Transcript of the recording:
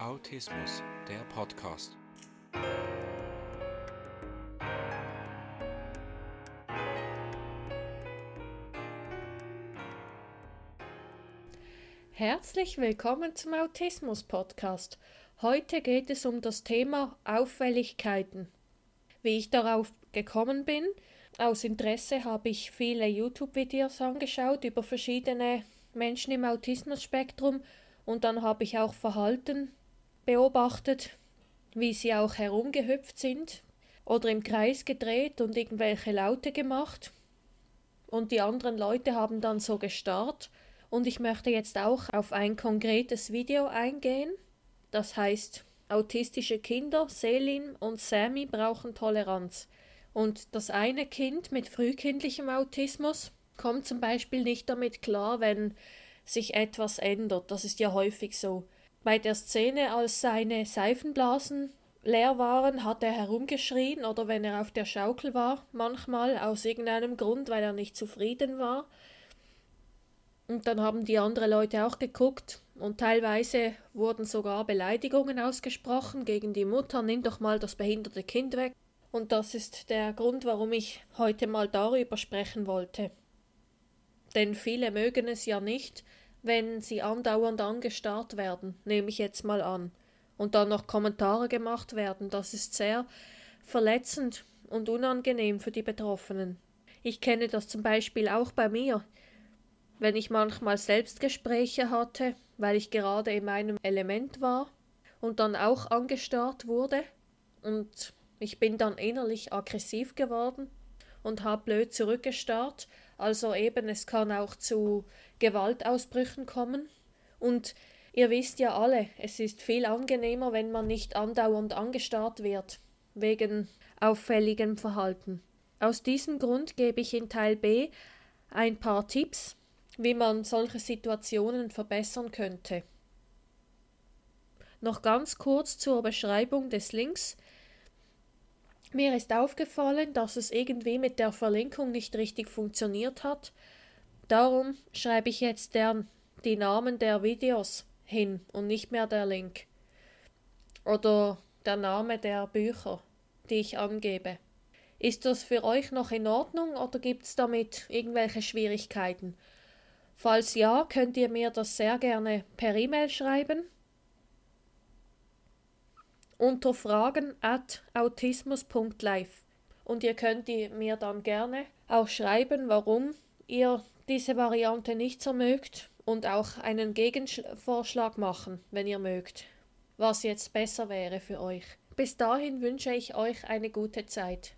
Autismus, der Podcast. Herzlich willkommen zum Autismus Podcast. Heute geht es um das Thema Auffälligkeiten. Wie ich darauf gekommen bin, aus Interesse habe ich viele YouTube-Videos angeschaut über verschiedene Menschen im Autismus-Spektrum und dann habe ich auch Verhalten beobachtet, wie sie auch herumgehüpft sind oder im Kreis gedreht und irgendwelche Laute gemacht. Und die anderen Leute haben dann so gestarrt. Und ich möchte jetzt auch auf ein konkretes Video eingehen. Das heißt, autistische Kinder, Selin und Sammy brauchen Toleranz. Und das eine Kind mit frühkindlichem Autismus kommt zum Beispiel nicht damit klar, wenn sich etwas ändert. Das ist ja häufig so. Bei der Szene, als seine Seifenblasen leer waren, hat er herumgeschrien oder wenn er auf der Schaukel war, manchmal aus irgendeinem Grund, weil er nicht zufrieden war. Und dann haben die anderen Leute auch geguckt und teilweise wurden sogar Beleidigungen ausgesprochen gegen die Mutter, nimm doch mal das behinderte Kind weg. Und das ist der Grund, warum ich heute mal darüber sprechen wollte. Denn viele mögen es ja nicht, wenn sie andauernd angestarrt werden, nehme ich jetzt mal an, und dann noch Kommentare gemacht werden, das ist sehr verletzend und unangenehm für die Betroffenen. Ich kenne das zum Beispiel auch bei mir, wenn ich manchmal Selbstgespräche hatte, weil ich gerade in meinem Element war und dann auch angestarrt wurde und ich bin dann innerlich aggressiv geworden und habe blöd zurückgestarrt. Also eben, es kann auch zu Gewaltausbrüchen kommen. Und ihr wisst ja alle, es ist viel angenehmer, wenn man nicht andauernd angestarrt wird, wegen auffälligem Verhalten. Aus diesem Grund gebe ich in Teil B ein paar Tipps, wie man solche Situationen verbessern könnte. Noch ganz kurz zur Beschreibung des Links. Mir ist aufgefallen, dass es irgendwie mit der Verlinkung nicht richtig funktioniert hat. Darum schreibe ich jetzt der, die Namen der Videos hin und nicht mehr der Link. Oder der Name der Bücher, die ich angebe. Ist das für euch noch in Ordnung oder gibt es damit irgendwelche Schwierigkeiten? Falls ja, könnt ihr mir das sehr gerne per E-Mail schreiben unter fragen at autismus.live. Und ihr könnt mir dann gerne auch schreiben, warum ihr diese Variante nicht so mögt und auch einen Gegenvorschlag machen, wenn ihr mögt, was jetzt besser wäre für euch. Bis dahin wünsche ich euch eine gute Zeit.